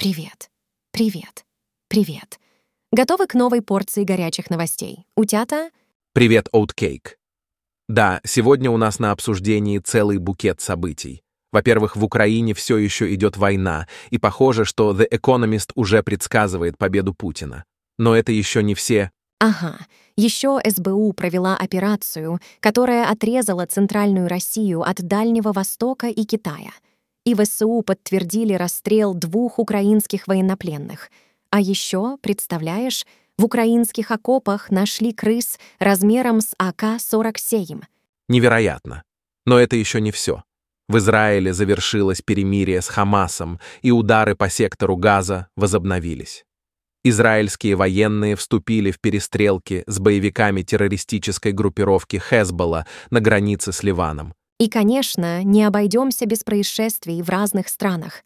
Привет. Привет. Привет. Готовы к новой порции горячих новостей? Утята? Привет, Оуткейк. Да, сегодня у нас на обсуждении целый букет событий. Во-первых, в Украине все еще идет война, и похоже, что The Economist уже предсказывает победу Путина. Но это еще не все. Ага. Еще СБУ провела операцию, которая отрезала Центральную Россию от Дальнего Востока и Китая. И ВСУ подтвердили расстрел двух украинских военнопленных. А еще, представляешь, в украинских окопах нашли крыс размером с АК-47. Невероятно. Но это еще не все. В Израиле завершилось перемирие с Хамасом, и удары по сектору Газа возобновились. Израильские военные вступили в перестрелки с боевиками террористической группировки Хезболла на границе с Ливаном. И, конечно, не обойдемся без происшествий в разных странах.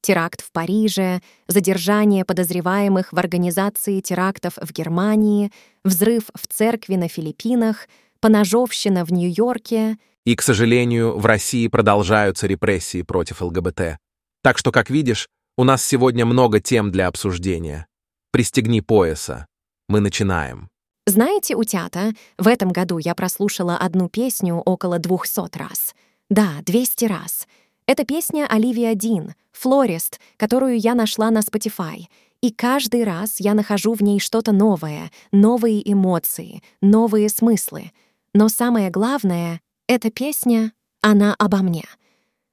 Теракт в Париже, задержание подозреваемых в организации терактов в Германии, взрыв в церкви на Филиппинах, поножовщина в Нью-Йорке. И, к сожалению, в России продолжаются репрессии против ЛГБТ. Так что, как видишь, у нас сегодня много тем для обсуждения. Пристегни пояса. Мы начинаем. Знаете, утята, в этом году я прослушала одну песню около 200 раз. Да, 200 раз. Это песня Оливия Дин, «Флорист», которую я нашла на Spotify. И каждый раз я нахожу в ней что-то новое, новые эмоции, новые смыслы. Но самое главное — эта песня, она обо мне.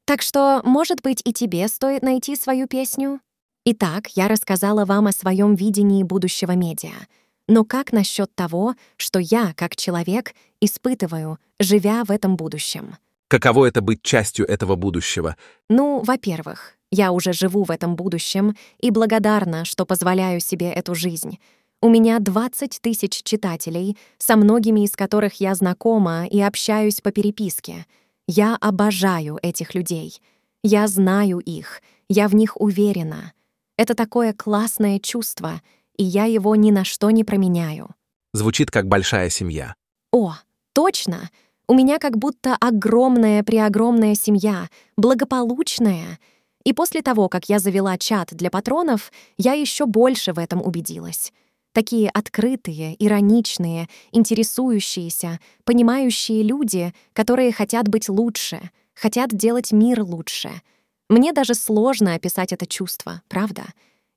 Так что, может быть, и тебе стоит найти свою песню? Итак, я рассказала вам о своем видении будущего медиа. Но как насчет того, что я, как человек, испытываю, живя в этом будущем? Каково это быть частью этого будущего? Ну, во-первых, я уже живу в этом будущем и благодарна, что позволяю себе эту жизнь. У меня 20 тысяч читателей, со многими из которых я знакома и общаюсь по переписке. Я обожаю этих людей. Я знаю их, я в них уверена. Это такое классное чувство, и я его ни на что не променяю. Звучит как большая семья. О, точно! У меня как будто огромная-преогромная семья, благополучная. И после того, как я завела чат для патронов, я еще больше в этом убедилась. Такие открытые, ироничные, интересующиеся, понимающие люди, которые хотят быть лучше, хотят делать мир лучше — мне даже сложно описать это чувство, правда?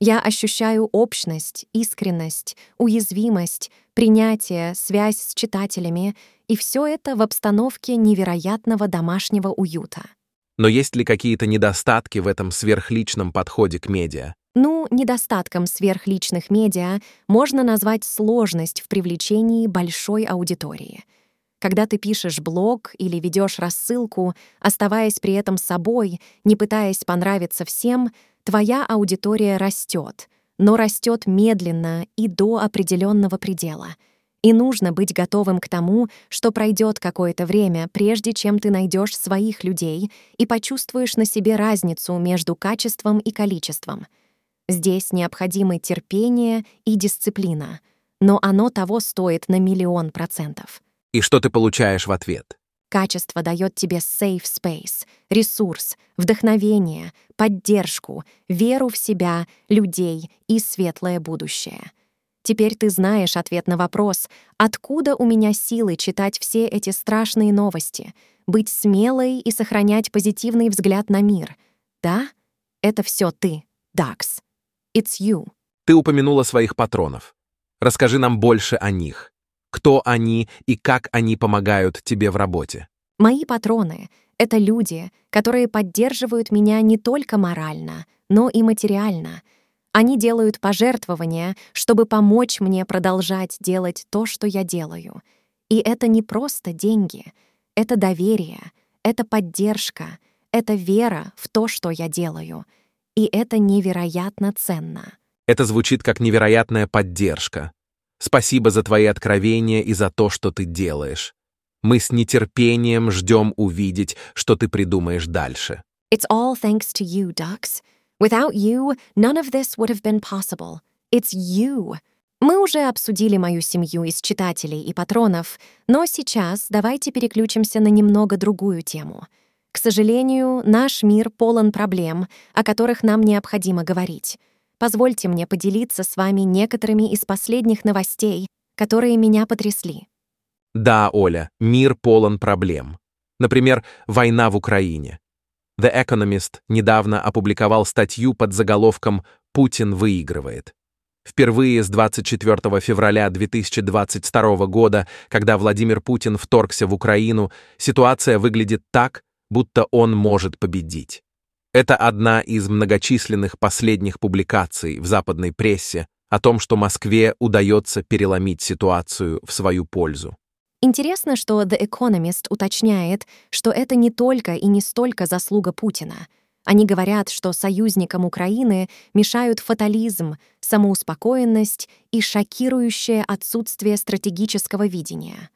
Я ощущаю общность, искренность, уязвимость, принятие, связь с читателями, и все это в обстановке невероятного домашнего уюта. Но есть ли какие-то недостатки в этом сверхличном подходе к медиа? Ну, недостатком сверхличных медиа можно назвать сложность в привлечении большой аудитории — когда ты пишешь блог или ведешь рассылку, оставаясь при этом собой, не пытаясь понравиться всем, твоя аудитория растет, но растет медленно и до определенного предела. И нужно быть готовым к тому, что пройдет какое-то время, прежде чем ты найдешь своих людей и почувствуешь на себе разницу между качеством и количеством. Здесь необходимы терпение и дисциплина, но оно того стоит на миллион процентов. И что ты получаешь в ответ? Качество дает тебе safe space, ресурс, вдохновение, поддержку, веру в себя, людей и светлое будущее. Теперь ты знаешь ответ на вопрос, откуда у меня силы читать все эти страшные новости, быть смелой и сохранять позитивный взгляд на мир. Да? Это все ты, Дакс. It's you. Ты упомянула своих патронов. Расскажи нам больше о них кто они и как они помогают тебе в работе. Мои патроны — это люди, которые поддерживают меня не только морально, но и материально. Они делают пожертвования, чтобы помочь мне продолжать делать то, что я делаю. И это не просто деньги, это доверие, это поддержка, это вера в то, что я делаю. И это невероятно ценно. Это звучит как невероятная поддержка. Спасибо за твои откровения и за то, что ты делаешь. Мы с нетерпением ждем увидеть, что ты придумаешь дальше. It's all thanks to you, Dux. Without you, none of this would have been possible. It's you. Мы уже обсудили мою семью из читателей и патронов, но сейчас давайте переключимся на немного другую тему. К сожалению, наш мир полон проблем, о которых нам необходимо говорить. Позвольте мне поделиться с вами некоторыми из последних новостей, которые меня потрясли. Да, Оля, мир полон проблем. Например, война в Украине. The Economist недавно опубликовал статью под заголовком «Путин выигрывает». Впервые с 24 февраля 2022 года, когда Владимир Путин вторгся в Украину, ситуация выглядит так, будто он может победить. Это одна из многочисленных последних публикаций в западной прессе о том, что Москве удается переломить ситуацию в свою пользу. Интересно, что The Economist уточняет, что это не только и не столько заслуга Путина. Они говорят, что союзникам Украины мешают фатализм, самоуспокоенность и шокирующее отсутствие стратегического видения.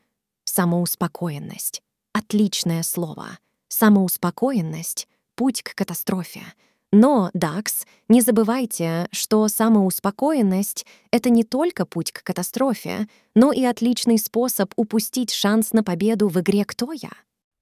Самоуспокоенность. Отличное слово. Самоуспокоенность — путь к катастрофе. Но, Дакс, не забывайте, что самоуспокоенность — это не только путь к катастрофе, но и отличный способ упустить шанс на победу в игре «Кто я?».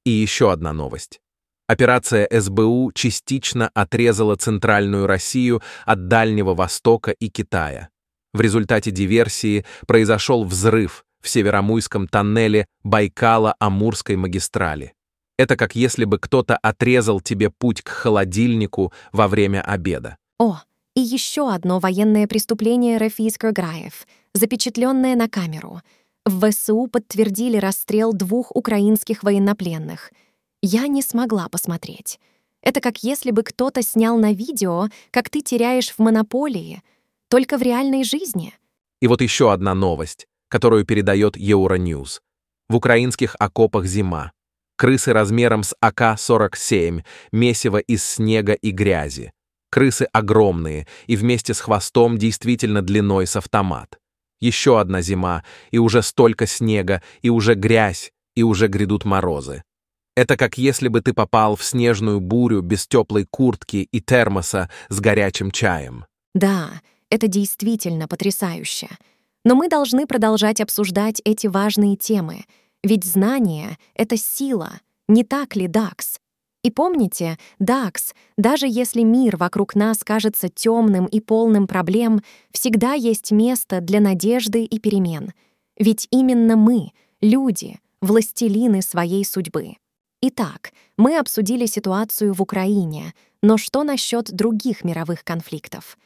И еще одна новость. Операция СБУ частично отрезала Центральную Россию от Дальнего Востока и Китая. В результате диверсии произошел взрыв в Северомуйском тоннеле Байкала-Амурской магистрали. Это как если бы кто-то отрезал тебе путь к холодильнику во время обеда. О, и еще одно военное преступление Рафис Крагаев, запечатленное на камеру. В ВСУ подтвердили расстрел двух украинских военнопленных. Я не смогла посмотреть. Это как если бы кто-то снял на видео, как ты теряешь в монополии, только в реальной жизни. И вот еще одна новость, которую передает Euronews. В украинских окопах зима крысы размером с АК-47, месиво из снега и грязи. Крысы огромные и вместе с хвостом действительно длиной с автомат. Еще одна зима, и уже столько снега, и уже грязь, и уже грядут морозы. Это как если бы ты попал в снежную бурю без теплой куртки и термоса с горячим чаем. Да, это действительно потрясающе. Но мы должны продолжать обсуждать эти важные темы — ведь знание — это сила, не так ли, Дакс? И помните, Дакс, даже если мир вокруг нас кажется темным и полным проблем, всегда есть место для надежды и перемен. Ведь именно мы, люди, властелины своей судьбы. Итак, мы обсудили ситуацию в Украине, но что насчет других мировых конфликтов?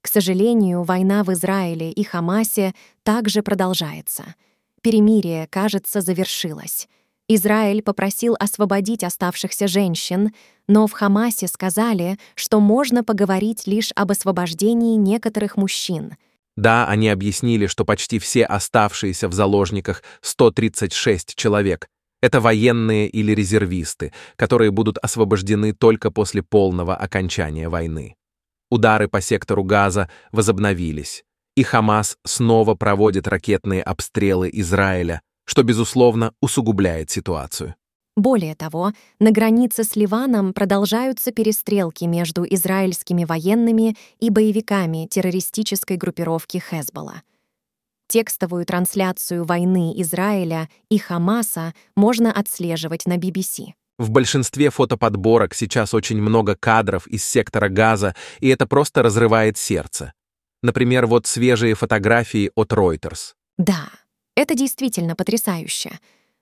К сожалению, война в Израиле и Хамасе также продолжается — Перемирие, кажется, завершилось. Израиль попросил освободить оставшихся женщин, но в Хамасе сказали, что можно поговорить лишь об освобождении некоторых мужчин. Да, они объяснили, что почти все оставшиеся в заложниках 136 человек — это военные или резервисты, которые будут освобождены только после полного окончания войны. Удары по сектору Газа возобновились и Хамас снова проводит ракетные обстрелы Израиля, что, безусловно, усугубляет ситуацию. Более того, на границе с Ливаном продолжаются перестрелки между израильскими военными и боевиками террористической группировки Хезболла. Текстовую трансляцию войны Израиля и Хамаса можно отслеживать на BBC. В большинстве фотоподборок сейчас очень много кадров из сектора Газа, и это просто разрывает сердце. Например, вот свежие фотографии от Reuters. Да, это действительно потрясающе.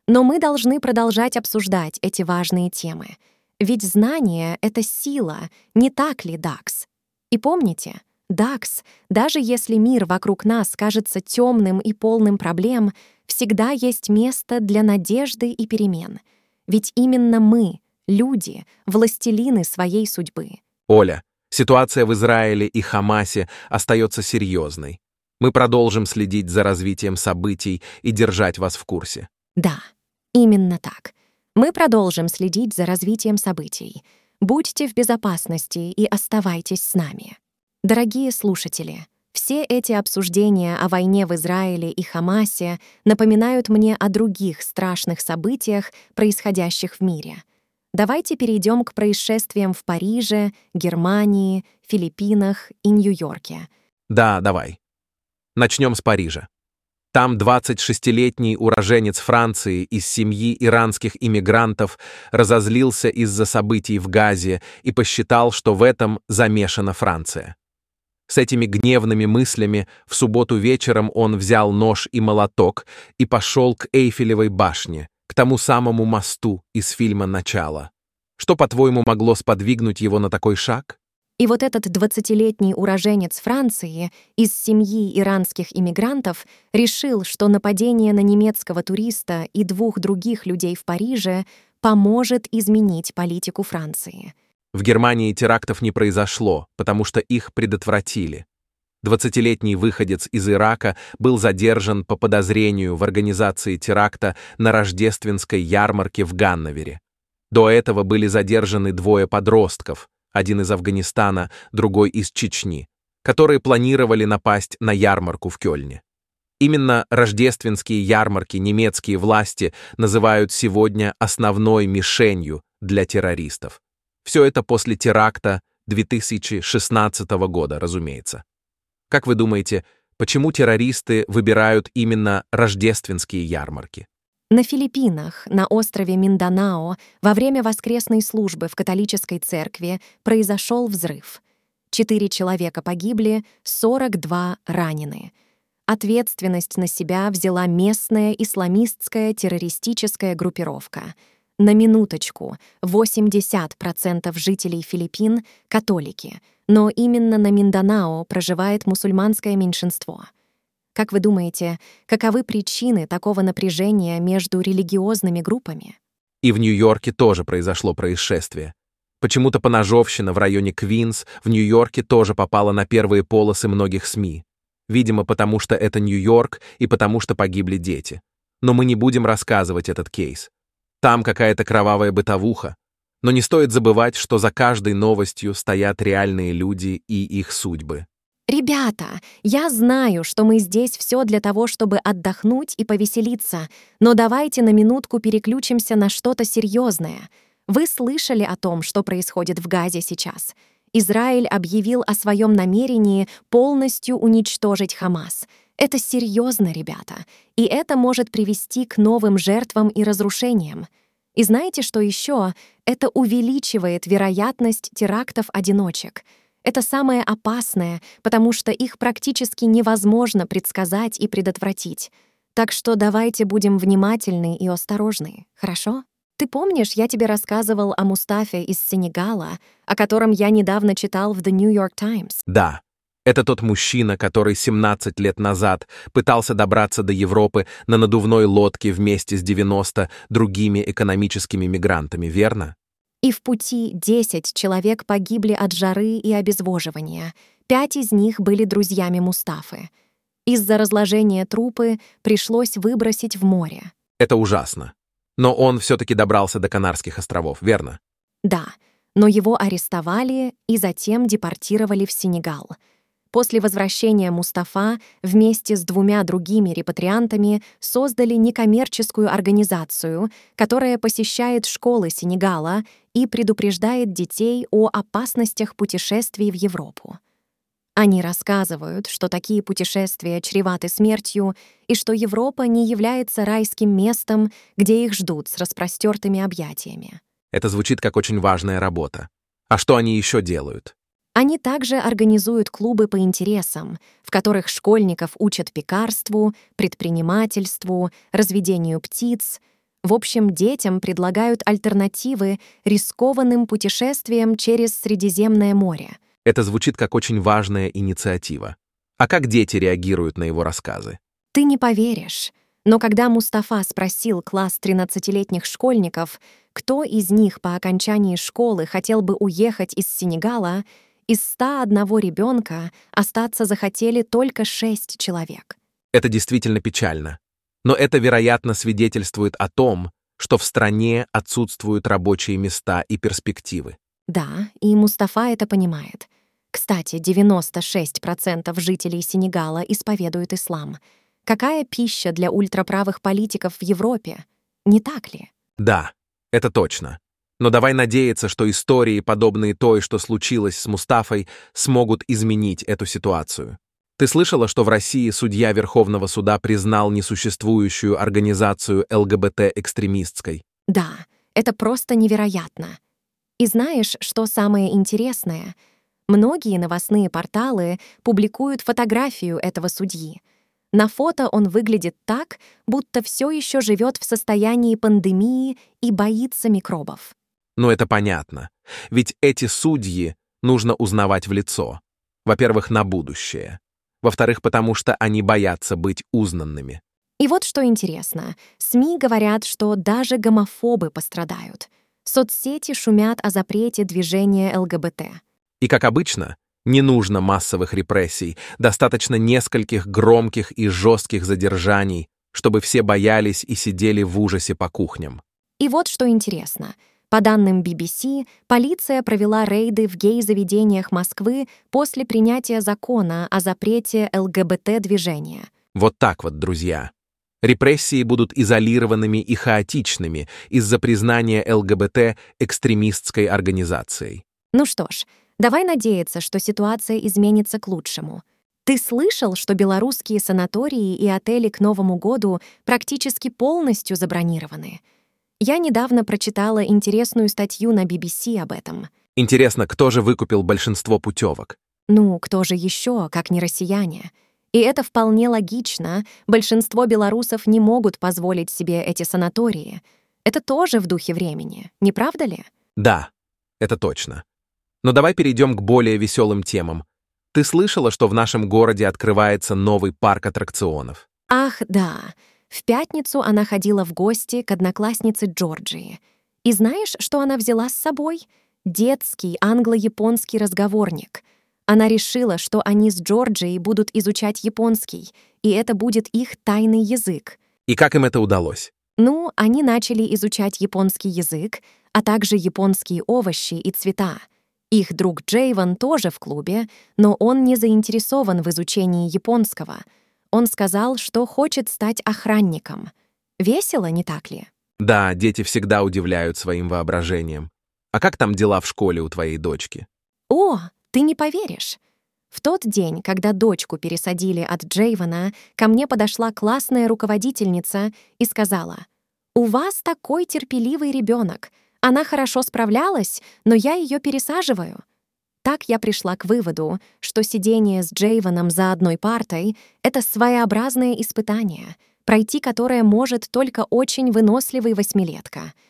Но мы должны продолжать обсуждать эти важные темы. Ведь знание — это сила, не так ли, Дакс? И помните, Дакс, даже если мир вокруг нас кажется темным и полным проблем, всегда есть место для надежды и перемен. Ведь именно мы, люди, властелины своей судьбы. Оля, Ситуация в Израиле и Хамасе остается серьезной. Мы продолжим следить за развитием событий и держать вас в курсе. Да, именно так. Мы продолжим следить за развитием событий. Будьте в безопасности и оставайтесь с нами. Дорогие слушатели, все эти обсуждения о войне в Израиле и Хамасе напоминают мне о других страшных событиях, происходящих в мире — Давайте перейдем к происшествиям в Париже, Германии, Филиппинах и Нью-Йорке. Да, давай. Начнем с Парижа. Там 26-летний уроженец Франции из семьи иранских иммигрантов разозлился из-за событий в Газе и посчитал, что в этом замешана Франция. С этими гневными мыслями в субботу вечером он взял нож и молоток и пошел к Эйфелевой башне, к тому самому мосту из фильма «Начало». Что, по-твоему, могло сподвигнуть его на такой шаг? И вот этот 20-летний уроженец Франции из семьи иранских иммигрантов решил, что нападение на немецкого туриста и двух других людей в Париже поможет изменить политику Франции. В Германии терактов не произошло, потому что их предотвратили. Двадцатилетний выходец из Ирака был задержан по подозрению в организации теракта на рождественской ярмарке в Ганновере. До этого были задержаны двое подростков, один из Афганистана, другой из Чечни, которые планировали напасть на ярмарку в Кёльне. Именно рождественские ярмарки немецкие власти называют сегодня основной мишенью для террористов. Все это после теракта 2016 года, разумеется. Как вы думаете, почему террористы выбирают именно рождественские ярмарки? На Филиппинах, на острове Минданао, во время воскресной службы в католической церкви произошел взрыв. Четыре человека погибли, 42 ранены. Ответственность на себя взяла местная исламистская террористическая группировка — на минуточку, 80% жителей Филиппин — католики, но именно на Минданао проживает мусульманское меньшинство. Как вы думаете, каковы причины такого напряжения между религиозными группами? И в Нью-Йорке тоже произошло происшествие. Почему-то поножовщина в районе Квинс в Нью-Йорке тоже попала на первые полосы многих СМИ. Видимо, потому что это Нью-Йорк и потому что погибли дети. Но мы не будем рассказывать этот кейс. Там какая-то кровавая бытовуха. Но не стоит забывать, что за каждой новостью стоят реальные люди и их судьбы. «Ребята, я знаю, что мы здесь все для того, чтобы отдохнуть и повеселиться, но давайте на минутку переключимся на что-то серьезное. Вы слышали о том, что происходит в Газе сейчас? Израиль объявил о своем намерении полностью уничтожить Хамас — это серьезно, ребята, и это может привести к новым жертвам и разрушениям. И знаете, что еще? Это увеличивает вероятность терактов-одиночек. Это самое опасное, потому что их практически невозможно предсказать и предотвратить. Так что давайте будем внимательны и осторожны, хорошо? Ты помнишь, я тебе рассказывал о Мустафе из Сенегала, о котором я недавно читал в The New York Times? Да, это тот мужчина, который 17 лет назад пытался добраться до Европы на надувной лодке вместе с 90 другими экономическими мигрантами, верно? И в пути 10 человек погибли от жары и обезвоживания. Пять из них были друзьями Мустафы. Из-за разложения трупы пришлось выбросить в море. Это ужасно. Но он все-таки добрался до Канарских островов, верно? Да, но его арестовали и затем депортировали в Сенегал — После возвращения Мустафа вместе с двумя другими репатриантами создали некоммерческую организацию, которая посещает школы Сенегала и предупреждает детей о опасностях путешествий в Европу. Они рассказывают, что такие путешествия чреваты смертью и что Европа не является райским местом, где их ждут с распростертыми объятиями. Это звучит как очень важная работа. А что они еще делают? Они также организуют клубы по интересам, в которых школьников учат пекарству, предпринимательству, разведению птиц. В общем, детям предлагают альтернативы рискованным путешествиям через Средиземное море. Это звучит как очень важная инициатива. А как дети реагируют на его рассказы? Ты не поверишь. Но когда Мустафа спросил класс 13-летних школьников, кто из них по окончании школы хотел бы уехать из Сенегала, из 101 ребенка остаться захотели только 6 человек. Это действительно печально. Но это, вероятно, свидетельствует о том, что в стране отсутствуют рабочие места и перспективы. Да, и Мустафа это понимает. Кстати, 96% жителей Сенегала исповедуют ислам. Какая пища для ультраправых политиков в Европе? Не так ли? Да, это точно. Но давай надеяться, что истории, подобные той, что случилось с Мустафой, смогут изменить эту ситуацию. Ты слышала, что в России судья Верховного суда признал несуществующую организацию ЛГБТ экстремистской? Да, это просто невероятно. И знаешь, что самое интересное? Многие новостные порталы публикуют фотографию этого судьи. На фото он выглядит так, будто все еще живет в состоянии пандемии и боится микробов. Ну это понятно. Ведь эти судьи нужно узнавать в лицо. Во-первых, на будущее. Во-вторых, потому что они боятся быть узнанными. И вот что интересно. СМИ говорят, что даже гомофобы пострадают. Соцсети шумят о запрете движения ЛГБТ. И, как обычно, не нужно массовых репрессий, достаточно нескольких громких и жестких задержаний, чтобы все боялись и сидели в ужасе по кухням. И вот что интересно. По данным BBC, полиция провела рейды в гей-заведениях Москвы после принятия закона о запрете ЛГБТ-движения. Вот так вот, друзья. Репрессии будут изолированными и хаотичными из-за признания ЛГБТ экстремистской организацией. Ну что ж, давай надеяться, что ситуация изменится к лучшему. Ты слышал, что белорусские санатории и отели к Новому году практически полностью забронированы? Я недавно прочитала интересную статью на BBC об этом. Интересно, кто же выкупил большинство путевок? Ну, кто же еще, как не россияне? И это вполне логично. Большинство белорусов не могут позволить себе эти санатории. Это тоже в духе времени, не правда ли? Да, это точно. Но давай перейдем к более веселым темам. Ты слышала, что в нашем городе открывается новый парк аттракционов? Ах, да. В пятницу она ходила в гости к однокласснице Джорджии. И знаешь, что она взяла с собой? Детский англо-японский разговорник — она решила, что они с Джорджией будут изучать японский, и это будет их тайный язык. И как им это удалось? Ну, они начали изучать японский язык, а также японские овощи и цвета. Их друг Джейван тоже в клубе, но он не заинтересован в изучении японского. Он сказал, что хочет стать охранником. Весело, не так ли? Да, дети всегда удивляют своим воображением. А как там дела в школе у твоей дочки? О, ты не поверишь. В тот день, когда дочку пересадили от Джейвана, ко мне подошла классная руководительница и сказала, «У вас такой терпеливый ребенок. Она хорошо справлялась, но я ее пересаживаю». Так я пришла к выводу, что сидение с Джейваном за одной партой — это своеобразное испытание, пройти которое может только очень выносливый восьмилетка —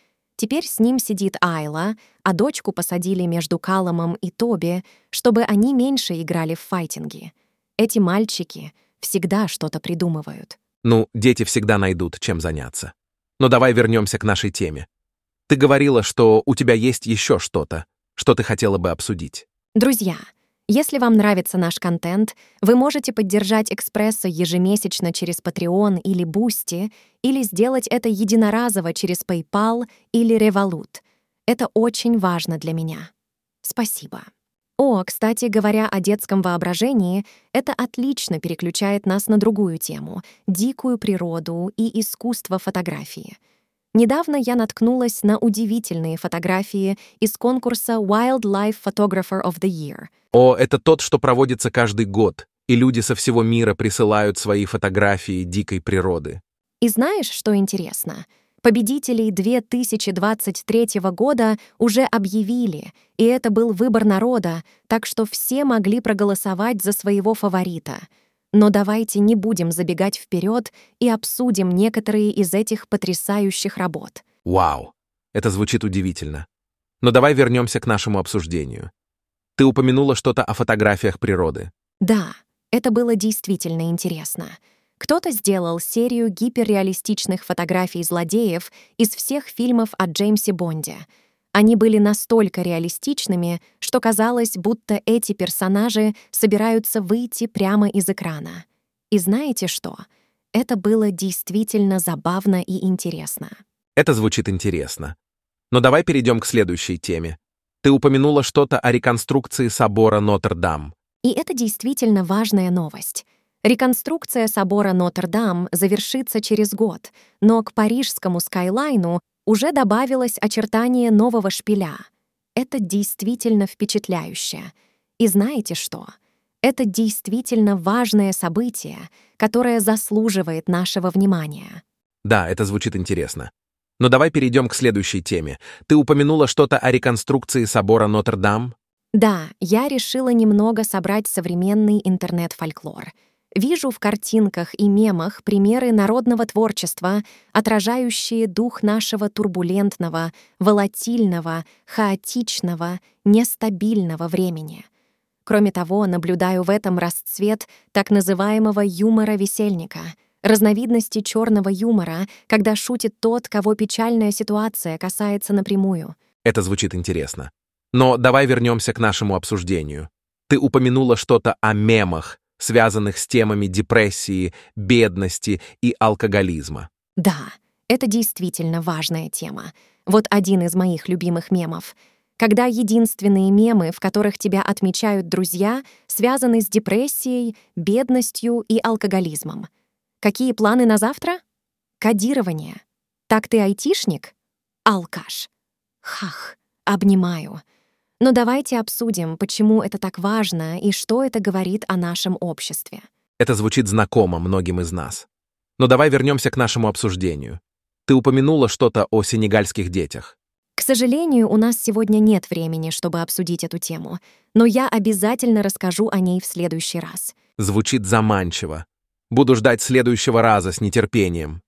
Теперь с ним сидит Айла, а дочку посадили между Каломом и Тоби, чтобы они меньше играли в файтинги. Эти мальчики всегда что-то придумывают. Ну, дети всегда найдут, чем заняться. Но давай вернемся к нашей теме. Ты говорила, что у тебя есть еще что-то, что ты хотела бы обсудить. Друзья, если вам нравится наш контент, вы можете поддержать «Экспрессо» ежемесячно через Patreon или Boosty, или сделать это единоразово через PayPal или Revolut. Это очень важно для меня. Спасибо. О, кстати, говоря о детском воображении, это отлично переключает нас на другую тему — дикую природу и искусство фотографии — Недавно я наткнулась на удивительные фотографии из конкурса Wildlife Photographer of the Year. О, это тот, что проводится каждый год, и люди со всего мира присылают свои фотографии дикой природы. И знаешь, что интересно? Победителей 2023 года уже объявили, и это был выбор народа, так что все могли проголосовать за своего фаворита — но давайте не будем забегать вперед и обсудим некоторые из этих потрясающих работ. Вау, это звучит удивительно. Но давай вернемся к нашему обсуждению. Ты упомянула что-то о фотографиях природы. Да, это было действительно интересно. Кто-то сделал серию гиперреалистичных фотографий злодеев из всех фильмов о Джеймсе Бонде — они были настолько реалистичными, что казалось, будто эти персонажи собираются выйти прямо из экрана. И знаете что? Это было действительно забавно и интересно. Это звучит интересно. Но давай перейдем к следующей теме. Ты упомянула что-то о реконструкции собора Нотр-Дам. И это действительно важная новость. Реконструкция собора Нотр-Дам завершится через год, но к парижскому скайлайну уже добавилось очертание нового шпиля. Это действительно впечатляюще. И знаете что? Это действительно важное событие, которое заслуживает нашего внимания. Да, это звучит интересно. Но давай перейдем к следующей теме. Ты упомянула что-то о реконструкции собора Нотр-Дам? Да, я решила немного собрать современный интернет-фольклор. Вижу в картинках и мемах примеры народного творчества, отражающие дух нашего турбулентного, волатильного, хаотичного, нестабильного времени. Кроме того, наблюдаю в этом расцвет так называемого юмора-весельника, разновидности черного юмора, когда шутит тот, кого печальная ситуация касается напрямую. Это звучит интересно. Но давай вернемся к нашему обсуждению. Ты упомянула что-то о мемах, связанных с темами депрессии, бедности и алкоголизма. Да, это действительно важная тема. Вот один из моих любимых мемов. Когда единственные мемы, в которых тебя отмечают друзья, связаны с депрессией, бедностью и алкоголизмом. Какие планы на завтра? Кодирование. Так ты айтишник? Алкаш. Хах, обнимаю. Но давайте обсудим, почему это так важно и что это говорит о нашем обществе. Это звучит знакомо многим из нас. Но давай вернемся к нашему обсуждению. Ты упомянула что-то о сенегальских детях. К сожалению, у нас сегодня нет времени, чтобы обсудить эту тему, но я обязательно расскажу о ней в следующий раз. Звучит заманчиво. Буду ждать следующего раза с нетерпением.